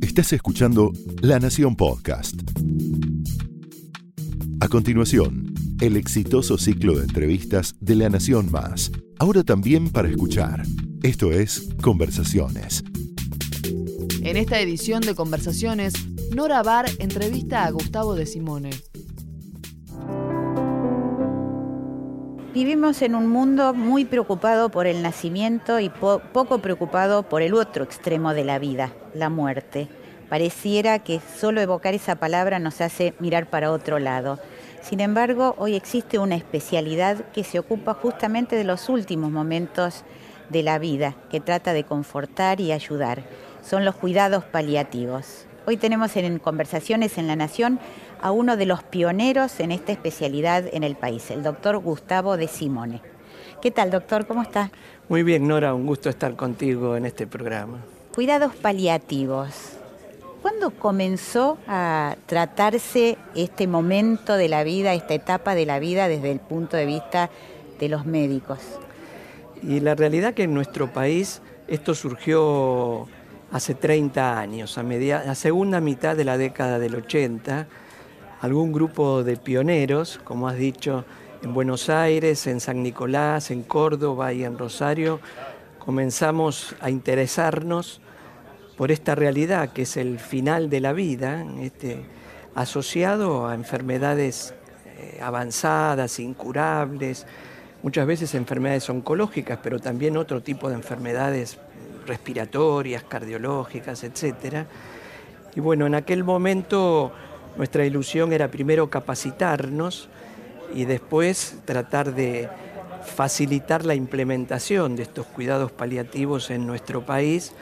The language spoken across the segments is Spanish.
Estás escuchando La Nación Podcast. A continuación, el exitoso ciclo de entrevistas de La Nación Más. Ahora también para escuchar. Esto es Conversaciones. En esta edición de Conversaciones, Nora Bar entrevista a Gustavo de Simone. Vivimos en un mundo muy preocupado por el nacimiento y poco preocupado por el otro extremo de la vida, la muerte. Pareciera que solo evocar esa palabra nos hace mirar para otro lado. Sin embargo, hoy existe una especialidad que se ocupa justamente de los últimos momentos de la vida, que trata de confortar y ayudar. Son los cuidados paliativos. Hoy tenemos en Conversaciones en la Nación a uno de los pioneros en esta especialidad en el país, el doctor Gustavo de Simone. ¿Qué tal, doctor? ¿Cómo está? Muy bien, Nora, un gusto estar contigo en este programa. Cuidados paliativos. ¿Cuándo comenzó a tratarse este momento de la vida, esta etapa de la vida desde el punto de vista de los médicos? Y la realidad que en nuestro país esto surgió hace 30 años, a, media, a segunda mitad de la década del 80, algún grupo de pioneros, como has dicho, en Buenos Aires, en San Nicolás, en Córdoba y en Rosario, comenzamos a interesarnos por esta realidad que es el final de la vida, este, asociado a enfermedades eh, avanzadas, incurables, muchas veces enfermedades oncológicas, pero también otro tipo de enfermedades respiratorias, cardiológicas, etc. Y bueno, en aquel momento nuestra ilusión era primero capacitarnos y después tratar de facilitar la implementación de estos cuidados paliativos en nuestro país.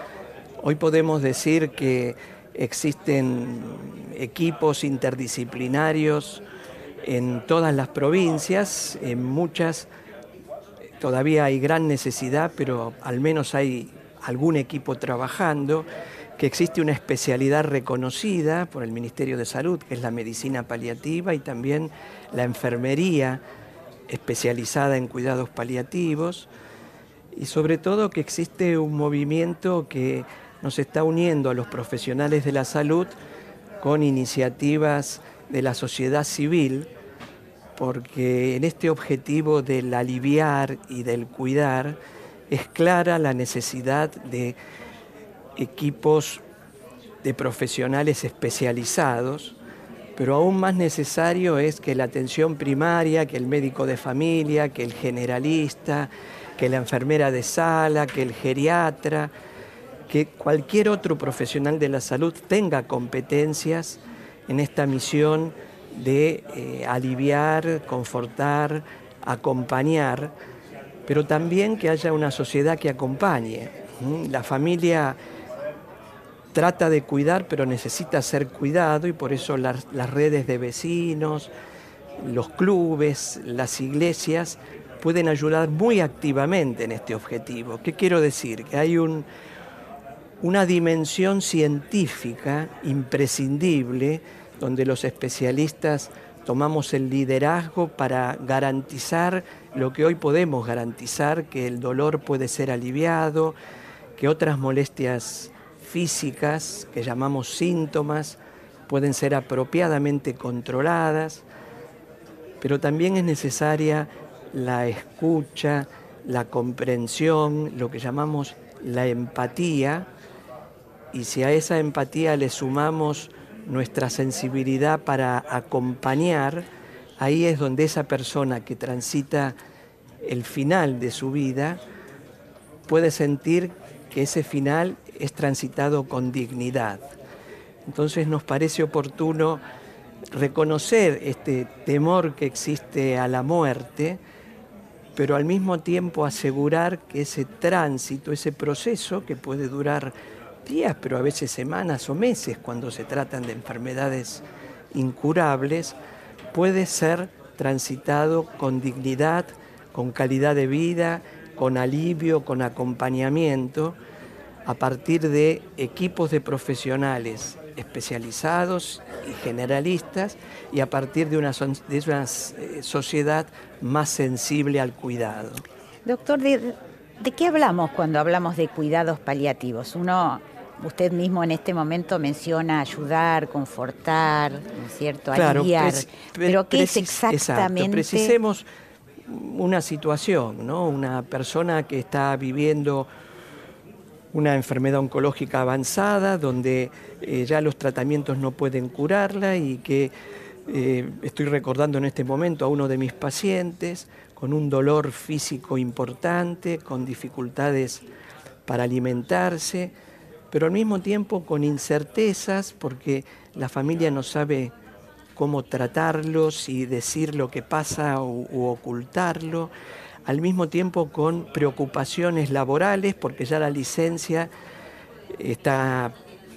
Hoy podemos decir que existen equipos interdisciplinarios en todas las provincias, en muchas todavía hay gran necesidad, pero al menos hay algún equipo trabajando que existe una especialidad reconocida por el Ministerio de Salud, que es la medicina paliativa y también la enfermería especializada en cuidados paliativos, y sobre todo que existe un movimiento que nos está uniendo a los profesionales de la salud con iniciativas de la sociedad civil, porque en este objetivo del aliviar y del cuidar es clara la necesidad de equipos de profesionales especializados, pero aún más necesario es que la atención primaria, que el médico de familia, que el generalista, que la enfermera de sala, que el geriatra, que cualquier otro profesional de la salud tenga competencias en esta misión de eh, aliviar, confortar, acompañar, pero también que haya una sociedad que acompañe. La familia trata de cuidar, pero necesita ser cuidado y por eso las, redes de vecinos, los clubes, las iglesias pueden ayudar muy activamente en este objetivo. ¿Qué quiero decir? Que hay una dimensión científica imprescindible donde los especialistas tomamos el liderazgo para garantizar lo que hoy podemos garantizar, que el dolor puede ser aliviado, que otras molestias físicas que llamamos síntomas pueden ser apropiadamente controladas, pero también es necesaria la escucha, la comprensión, lo que llamamos la empatía, y si a esa empatía le sumamos nuestra sensibilidad para acompañar, ahí es donde esa persona que transita el final de su vida puede sentir que ese final es transitado con dignidad. Entonces nos parece oportuno reconocer este temor que existe a la muerte, pero al mismo tiempo asegurar que ese tránsito, ese proceso que puede durar días, pero a veces semanas o meses cuando se tratan de enfermedades incurables, puede ser transitado con dignidad, con calidad de vida, con alivio, con acompañamiento, a partir de equipos de profesionales especializados y generalistas y a partir de una, de una eh, sociedad más sensible al cuidado. Doctor, ¿de, qué hablamos cuando hablamos de cuidados paliativos? Uno usted mismo en este momento menciona ayudar, confortar, ¿no es cierto? Aliviar. Pero ¿qué es exactamente? precisemos una situación, ¿no? Una persona que está viviendo una enfermedad oncológica avanzada, donde eh, ya los tratamientos no pueden curarla y que eh, estoy recordando en este momento a uno de mis pacientes con un dolor físico importante, con dificultades para alimentarse, pero al mismo tiempo con incertezas porque la familia no sabe cómo tratarlo, si decir lo que pasa u, ocultarlo, al mismo tiempo con preocupaciones laborales porque ya la licencia está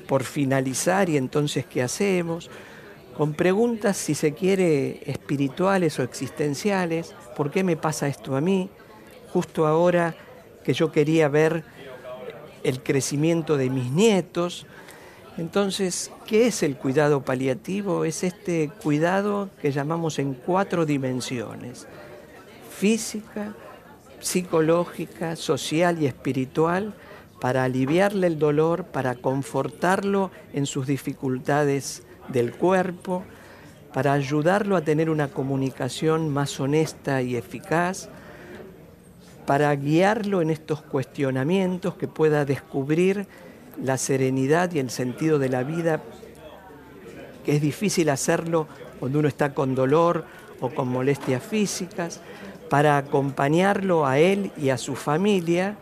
por finalizar y entonces ¿qué hacemos? Con preguntas, si se quiere, espirituales o existenciales, ¿por qué me pasa esto a mí? Justo ahora que yo quería ver el crecimiento de mis nietos. Entonces, ¿qué es el cuidado paliativo? Es este cuidado que llamamos en cuatro dimensiones, física, psicológica, social y espiritual, para aliviarle el dolor, para confortarlo en sus dificultades del cuerpo, para ayudarlo a tener una comunicación más honesta y eficaz, para guiarlo en estos cuestionamientos, que pueda descubrir la serenidad y el sentido de la vida, que es difícil hacerlo cuando uno está con dolor o con molestias físicas, para acompañarlo a él y a su familia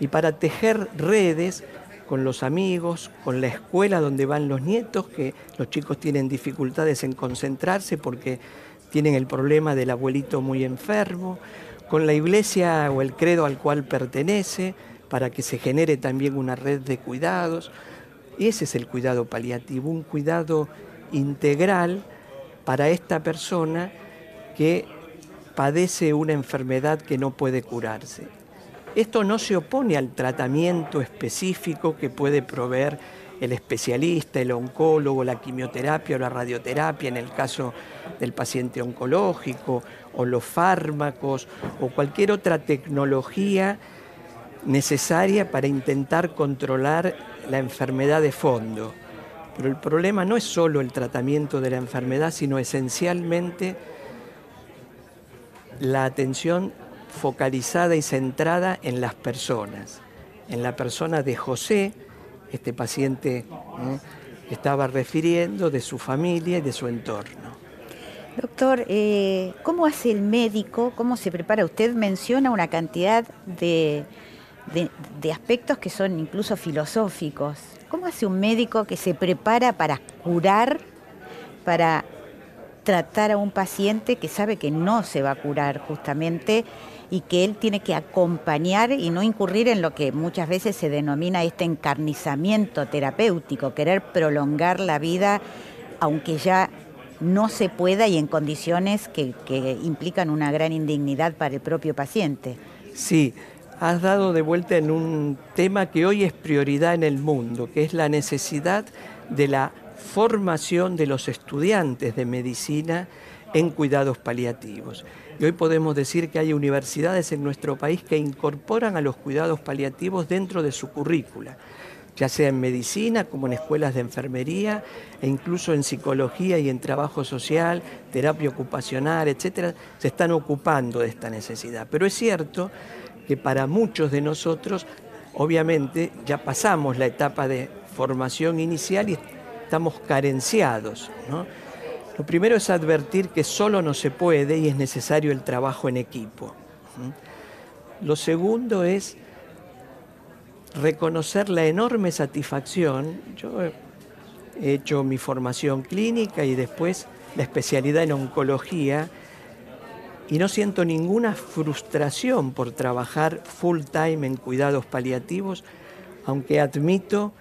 y para tejer redes con los amigos, con la escuela donde van los nietos, que los chicos tienen dificultades en concentrarse porque tienen el problema del abuelito muy enfermo, con la iglesia o el credo al cual pertenece, para que se genere también una red de cuidados. Y ese es el cuidado paliativo, un cuidado integral para esta persona que padece una enfermedad que no puede curarse. Esto no se opone al tratamiento específico que puede proveer el especialista, el oncólogo, la quimioterapia o la radioterapia en el caso del paciente oncológico, o los fármacos, o cualquier otra tecnología necesaria para intentar controlar la enfermedad de fondo. Pero el problema no es solo el tratamiento de la enfermedad, sino esencialmente la atención focalizada y centrada en las personas, en la persona de José, este paciente estaba refiriendo, de su familia y de su entorno. Doctor, eh, ¿cómo hace el médico? ¿Cómo se prepara? Usted menciona una cantidad de, de, aspectos que son incluso filosóficos. ¿Cómo hace un médico que se prepara para curar, para tratar a un paciente que sabe que no se va a curar justamente y que él tiene que acompañar y no incurrir en lo que muchas veces se denomina este encarnizamiento terapéutico, querer prolongar la vida aunque ya no se pueda y en condiciones que, implican una gran indignidad para el propio paciente. Sí, has dado de vuelta en un tema que hoy es prioridad en el mundo, que es la necesidad de la formación de los estudiantes de medicina en cuidados paliativos. Y hoy podemos decir que hay universidades en nuestro país que incorporan a los cuidados paliativos dentro de su currícula, ya sea en medicina como en escuelas de enfermería e incluso en psicología y en trabajo social, terapia ocupacional, etcétera, se están ocupando de esta necesidad. Pero es cierto que para muchos de nosotros, obviamente, ya pasamos la etapa de formación inicial y estamos carenciados. ¿no? Lo primero es advertir que solo no se puede y es necesario el trabajo en equipo. Lo segundo es reconocer la enorme satisfacción. Yo he hecho mi formación clínica y después la especialidad en oncología y no siento ninguna frustración por trabajar full time en cuidados paliativos, aunque admito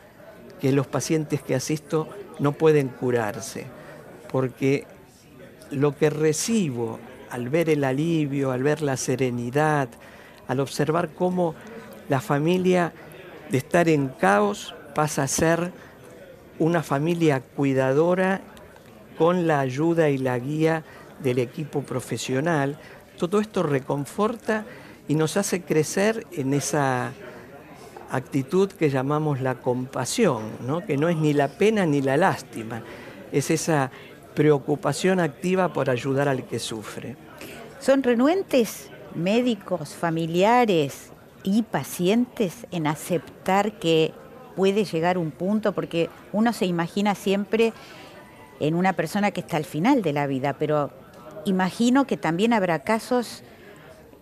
que los pacientes que asisto no pueden curarse porque lo que recibo al ver el alivio, al ver la serenidad, al observar cómo la familia de estar en caos pasa a ser una familia cuidadora con la ayuda y la guía del equipo profesional, todo esto reconforta y nos hace crecer en esa actitud que llamamos la compasión, ¿no? que no es ni la pena ni la lástima, es esa preocupación activa por ayudar al que sufre. ¿Son renuentes médicos, familiares y pacientes en aceptar que puede llegar un punto? Porque uno se imagina siempre en una persona que está al final de la vida, pero imagino que también habrá casos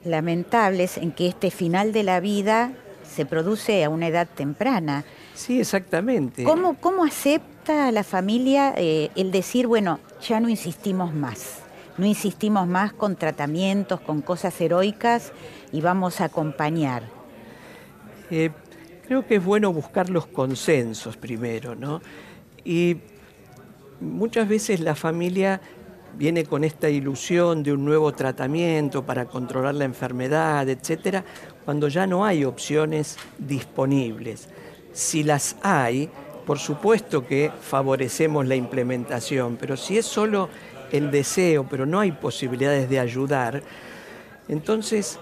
lamentables en que este final de la vida se produce a una edad temprana. Sí, exactamente. ¿Cómo, cómo acepta la familia eh, el decir, bueno, ya no insistimos más? No insistimos más con tratamientos, con cosas heroicas y vamos a acompañar. Eh, creo que es bueno buscar los consensos primero, ¿no? Y muchas veces la familia viene con esta ilusión de un nuevo tratamiento para controlar la enfermedad, etcétera, cuando ya no hay opciones disponibles. Si las hay, por supuesto que favorecemos la implementación, pero si es solo el deseo, pero no hay posibilidades de ayudar, entonces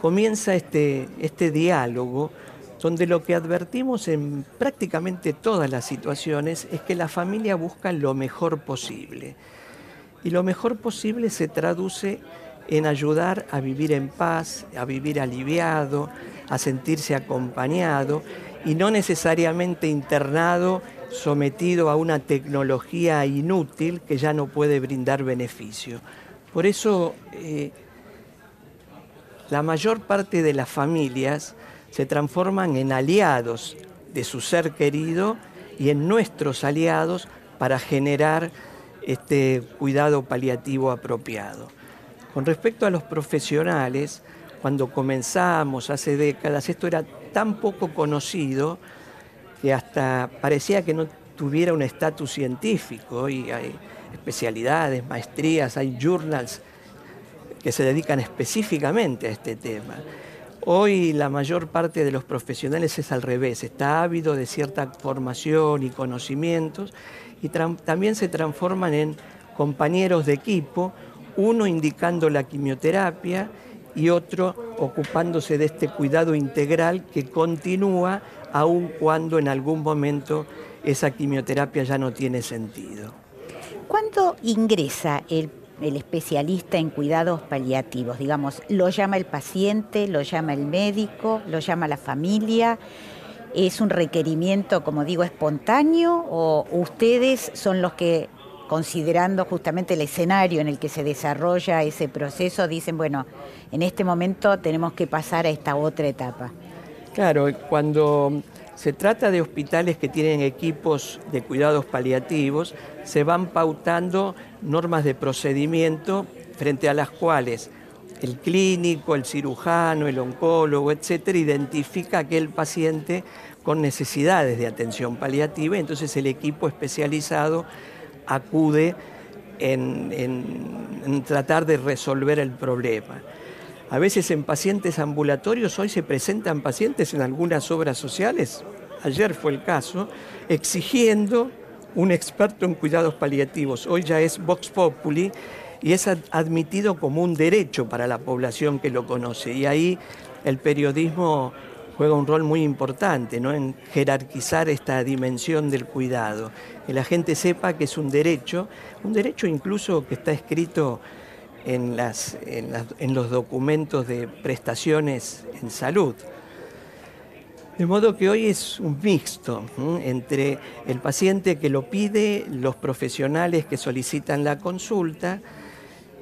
comienza este, este diálogo donde lo que advertimos en prácticamente todas las situaciones es que la familia busca lo mejor posible. Y lo mejor posible se traduce en ayudar a vivir en paz, a vivir aliviado, a sentirse acompañado y no necesariamente internado, sometido a una tecnología inútil que ya no puede brindar beneficio. Por eso eh, la mayor parte de las familias se transforman en aliados de su ser querido y en nuestros aliados para generar este cuidado paliativo apropiado. Con respecto a los profesionales, cuando comenzamos hace décadas, esto era tan poco conocido que hasta parecía que no tuviera un estatus científico y hay especialidades, maestrías, hay journals que se dedican específicamente a este tema. Hoy la mayor parte de los profesionales es al revés, está ávido de cierta formación y conocimientos y también se transforman en compañeros de equipo, uno indicando la quimioterapia y otro ocupándose de este cuidado integral que continúa aun cuando en algún momento esa quimioterapia ya no tiene sentido. ¿Cuándo ingresa el, el, especialista en cuidados paliativos? Digamos, ¿lo llama el paciente, lo llama el médico, lo llama la familia? ¿Es un requerimiento, como digo, espontáneo o ustedes son los que, considerando justamente el escenario en el que se desarrolla ese proceso, dicen, bueno, en este momento tenemos que pasar a esta otra etapa? Claro, cuando se trata de hospitales que tienen equipos de cuidados paliativos, se van pautando normas de procedimiento frente a las cuales el clínico, el cirujano, el oncólogo, etcétera, identifica aquel paciente con necesidades de atención paliativa, entonces el equipo especializado acude en, en, tratar de resolver el problema. A veces en pacientes ambulatorios, hoy se presentan pacientes en algunas obras sociales, ayer fue el caso, exigiendo un experto en cuidados paliativos. Hoy ya es Vox Populi y es admitido como un derecho para la población que lo conoce. Y ahí el periodismo juega un rol muy importante ¿no? en jerarquizar esta dimensión del cuidado, que la gente sepa que es un derecho, un derecho incluso que está escrito en, las, en, en los documentos de prestaciones en salud. De modo que hoy es un mixto entre el paciente que lo pide, los profesionales que solicitan la consulta,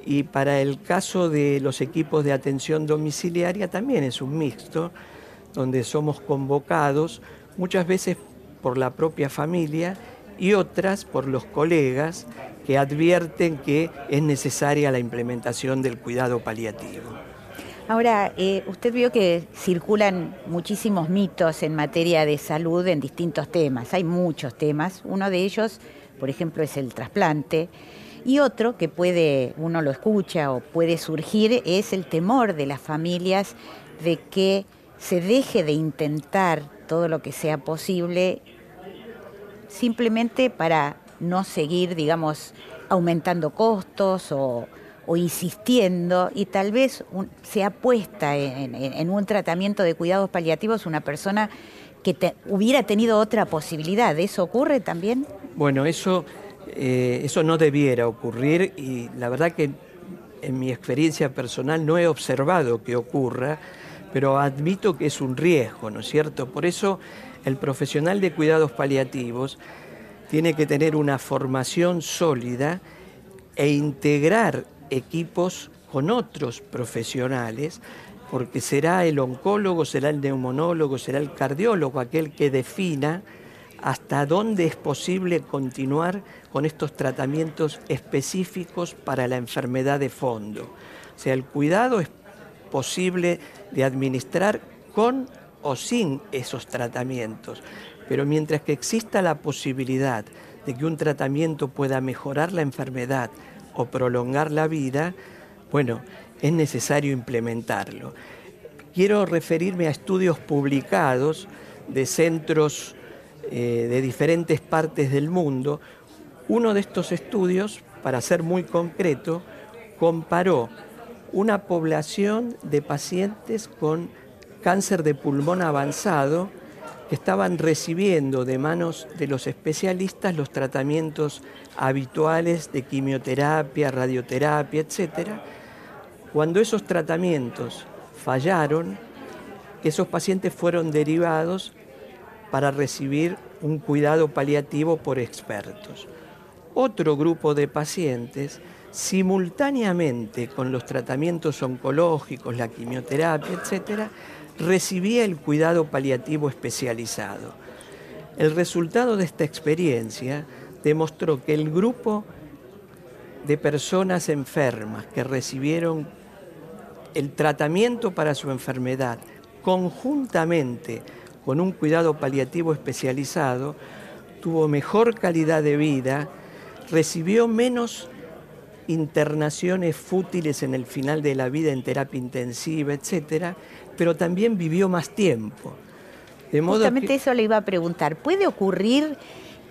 y para el caso de los equipos de atención domiciliaria también es un mixto, donde somos convocados muchas veces por la propia familia y otras por los colegas que advierten que es necesaria la implementación del cuidado paliativo. Ahora, eh, usted vio que circulan muchísimos mitos en materia de salud en distintos temas. Hay muchos temas. Uno de ellos, por ejemplo, es el trasplante. Y otro que puede, uno lo escucha o puede surgir, es el temor de las familias de que se deje de intentar todo lo que sea posible simplemente para no seguir, digamos, aumentando costos o, insistiendo y tal vez se apuesta en, un tratamiento de cuidados paliativos una persona que hubiera tenido otra posibilidad. ¿Eso ocurre también? Bueno, eso, eh, eso no debiera ocurrir y la verdad que en mi experiencia personal no he observado que ocurra, pero admito que es un riesgo, ¿no es cierto? Por eso el profesional de cuidados paliativos tiene que tener una formación sólida e integrar equipos con otros profesionales porque será el oncólogo, será el neumonólogo, será el cardiólogo aquel que defina hasta dónde es posible continuar con estos tratamientos específicos para la enfermedad de fondo. O sea, el cuidado posible de administrar con o sin esos tratamientos, pero mientras que exista la posibilidad de que un tratamiento pueda mejorar la enfermedad o prolongar la vida, bueno, es necesario implementarlo. Quiero referirme a estudios publicados de centros eh, de diferentes partes del mundo. Uno de estos estudios, para ser muy concreto, comparó una población de pacientes con cáncer de pulmón avanzado que estaban recibiendo de manos de los especialistas los tratamientos habituales de quimioterapia, radioterapia, etcétera, cuando esos tratamientos fallaron, esos pacientes fueron derivados para recibir un cuidado paliativo por expertos. Otro grupo de pacientes, simultáneamente con los tratamientos oncológicos, la quimioterapia, etc., recibía el cuidado paliativo especializado. El resultado de esta experiencia demostró que el grupo de personas enfermas que recibieron el tratamiento para su enfermedad conjuntamente con un cuidado paliativo especializado, tuvo mejor calidad de vida, recibió menos internaciones fútiles en el final de la vida en terapia intensiva, etcétera, pero también vivió más tiempo. De modo Justamente eso le iba a preguntar. ¿Puede ocurrir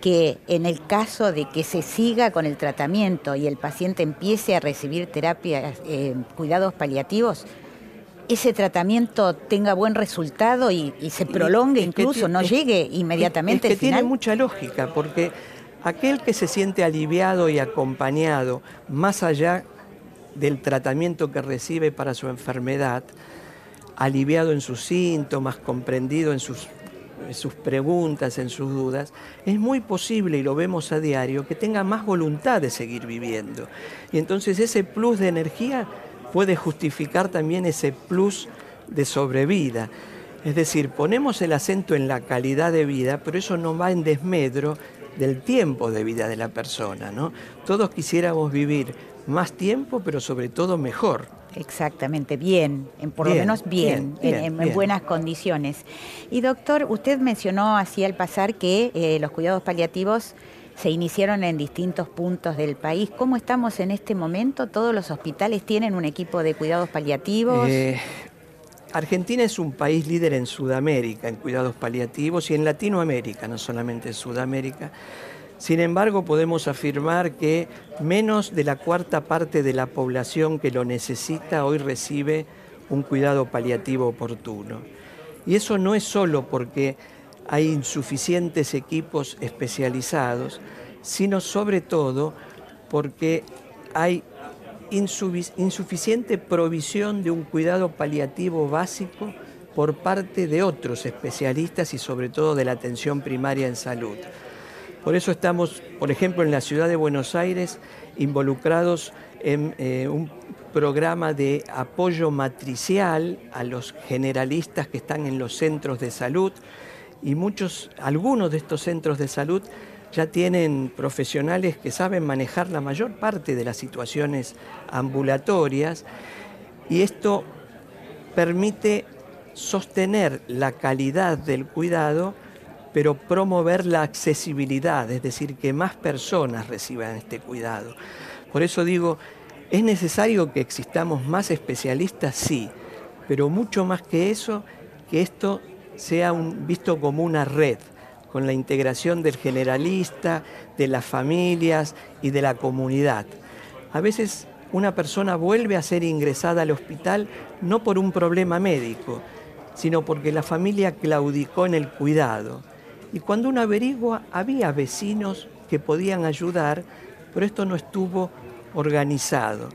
que en el caso de que se siga con el tratamiento y el paciente empiece a recibir terapia, eh, cuidados paliativos, ese tratamiento tenga buen resultado y, se prolongue incluso, no llegue inmediatamente es que tiene mucha lógica, porque aquel que se siente aliviado y acompañado más allá del tratamiento que recibe para su enfermedad, aliviado en sus síntomas, comprendido en sus preguntas, en sus dudas, es muy posible, y lo vemos a diario, que tenga más voluntad de seguir viviendo. Y entonces ese plus de energía puede justificar también ese plus de sobrevida. Es decir, ponemos el acento en la calidad de vida, pero eso no va en desmedro del tiempo de vida de la persona. ¿no? Todos quisiéramos vivir más tiempo, pero sobre todo mejor. Exactamente, bien, en, por lo menos bien, en, buenas condiciones. Y doctor, usted mencionó así al pasar que eh, los cuidados paliativos se iniciaron en distintos puntos del país. ¿Cómo estamos en este momento? ¿Todos los hospitales tienen un equipo de cuidados paliativos? Eh, Argentina es un país líder en Sudamérica en cuidados paliativos y en Latinoamérica, no solamente en Sudamérica. Sin embargo, podemos afirmar que menos de la cuarta parte de la población que lo necesita hoy recibe un cuidado paliativo oportuno. Y eso no es solo porque hay insuficientes equipos especializados, sino sobre todo porque hay insuficiente provisión de un cuidado paliativo básico por parte de otros especialistas y sobre todo de la atención primaria en salud. Por eso estamos, por ejemplo, en la ciudad de Buenos Aires involucrados en eh, un programa de apoyo matricial a los generalistas que están en los centros de salud y muchos, algunos de estos centros de salud ya tienen profesionales que saben manejar la mayor parte de las situaciones ambulatorias y esto permite sostener la calidad del cuidado pero promover la accesibilidad, es decir, que más personas reciban este cuidado. Por eso digo, ¿es necesario que existamos más especialistas? Sí, pero mucho más que eso, que esto sea visto como una red, con la integración del generalista, de las familias y de la comunidad. A veces una persona vuelve a ser ingresada al hospital no por un problema médico, sino porque la familia claudicó en el cuidado. Y cuando uno averigua, había vecinos que podían ayudar, pero esto no estuvo organizado.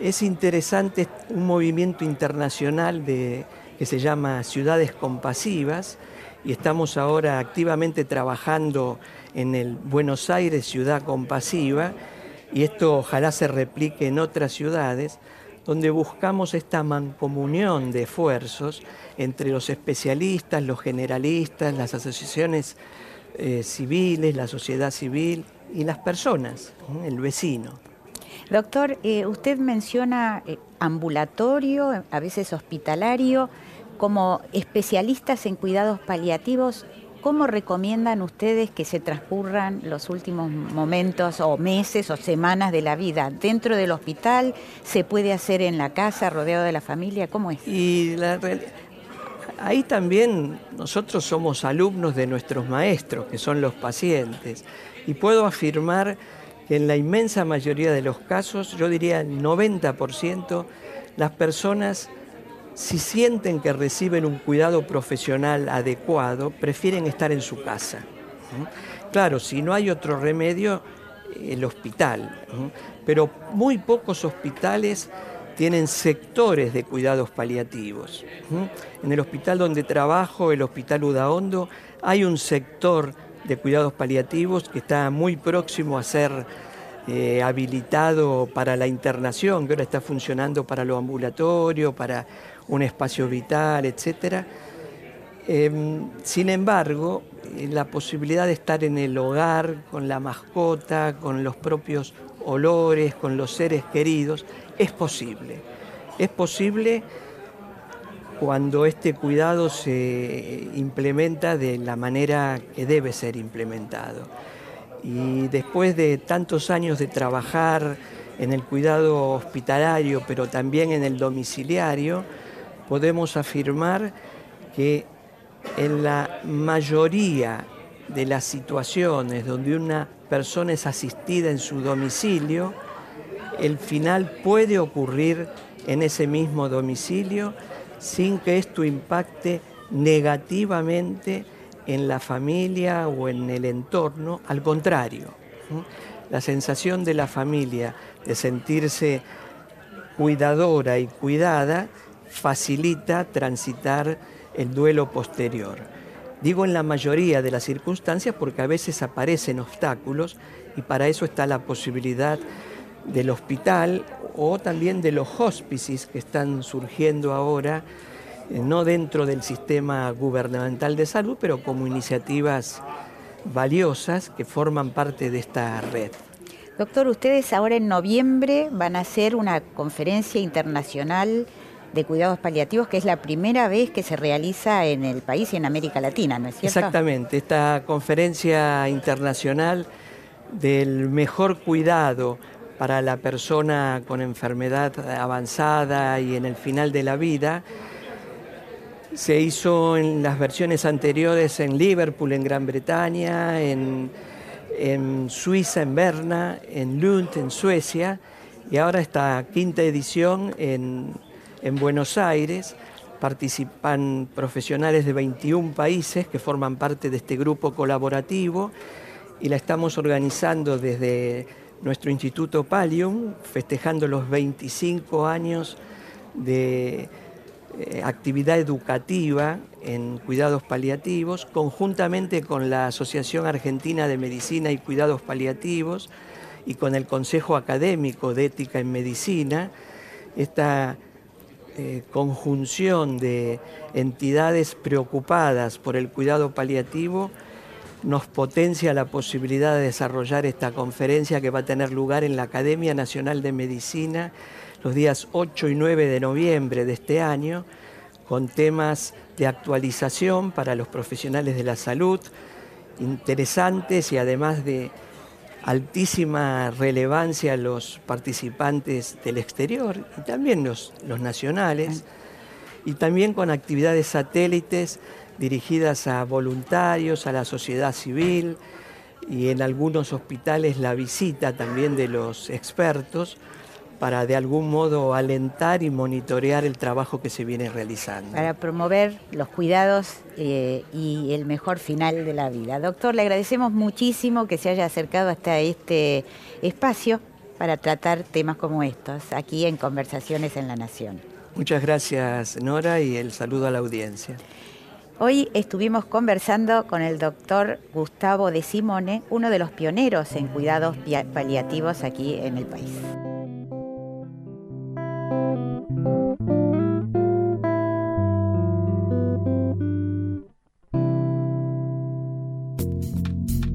Es interesante un movimiento internacional de, que se llama Ciudades Compasivas y estamos ahora activamente trabajando en el Buenos Aires Ciudad Compasiva y esto ojalá se replique en otras ciudades donde buscamos esta mancomunión de esfuerzos entre los especialistas, los generalistas, las asociaciones eh, civiles, la sociedad civil y las personas, el vecino. Doctor, eh, usted menciona eh, ambulatorio, a veces hospitalario, como especialistas en cuidados paliativos. ¿Cómo recomiendan ustedes que se transcurran los últimos momentos o meses o semanas de la vida? ¿Dentro del hospital? ¿Se puede hacer en la casa, rodeado de la familia? ¿Cómo es? Y ahí también nosotros somos alumnos de nuestros maestros, que son los pacientes. Y puedo afirmar que en la inmensa mayoría de los casos, yo diría el 90%, las personas si sienten que reciben un cuidado profesional adecuado, prefieren estar en su casa. Claro, si no hay otro remedio, el hospital. Pero muy pocos hospitales tienen sectores de cuidados paliativos. En el hospital donde trabajo, el Hospital Udaondo, hay un sector de cuidados paliativos que está muy próximo a ser eh, habilitado para la internación, que ahora está funcionando para lo ambulatorio, para un espacio vital, etc. Em, sin embargo, la posibilidad de estar en el hogar, con la mascota, con los propios olores, con los seres queridos, es posible. Es posible cuando este cuidado se implementa de la manera que debe ser implementado. Y después de tantos años de trabajar en el cuidado hospitalario, pero también en el domiciliario, podemos afirmar que en la mayoría de las situaciones donde una persona es asistida en su domicilio, el final puede ocurrir en ese mismo domicilio sin que esto impacte negativamente en la familia o en el entorno, al contrario, la sensación de la familia de sentirse cuidadora y cuidada facilita transitar el duelo posterior. Digo en la mayoría de las circunstancias porque a veces aparecen obstáculos y para eso está la posibilidad del hospital o también de los hospices que están surgiendo ahora, eh, no dentro del sistema gubernamental de salud, pero como iniciativas valiosas que forman parte de esta red. Doctor, ustedes ahora en noviembre van a hacer una conferencia internacional de cuidados paliativos, que es la primera vez que se realiza en el país y en América Latina, ¿no es cierto? Exactamente, esta conferencia internacional del mejor cuidado para la persona con enfermedad avanzada y en el final de la vida, se hizo en las versiones anteriores en Liverpool, en Gran Bretaña, en, en Suiza, en Berna, en Lund, en Suecia, y ahora esta quinta edición en en Buenos Aires. Participan profesionales de 21 países que forman parte de este grupo colaborativo y la estamos organizando desde nuestro Instituto Palium, festejando los 25 años de eh, actividad educativa en cuidados paliativos, conjuntamente con la Asociación Argentina de Medicina y Cuidados Paliativos y con el Consejo Académico de Ética en Medicina. Esta eh, conjunción de entidades preocupadas por el cuidado paliativo nos potencia la posibilidad de desarrollar esta conferencia que va a tener lugar en la Academia Nacional de Medicina los días 8 y 9 de noviembre de este año, con temas de actualización para los profesionales de la salud, interesantes y además de altísima relevancia a los participantes del exterior y también los, los nacionales, y también con actividades satélites dirigidas a voluntarios, a la sociedad civil y en algunos hospitales la visita también de los expertos para de algún modo alentar y monitorear el trabajo que se viene realizando. Para promover los cuidados eh, y el mejor final de la vida. Doctor, le agradecemos muchísimo que se haya acercado hasta este espacio para tratar temas como estos, aquí en Conversaciones en la Nación. Muchas gracias, Nora, y el saludo a la audiencia. Hoy estuvimos conversando con el doctor Gustavo de Simone, uno de los pioneros en cuidados paliativos aquí en el país.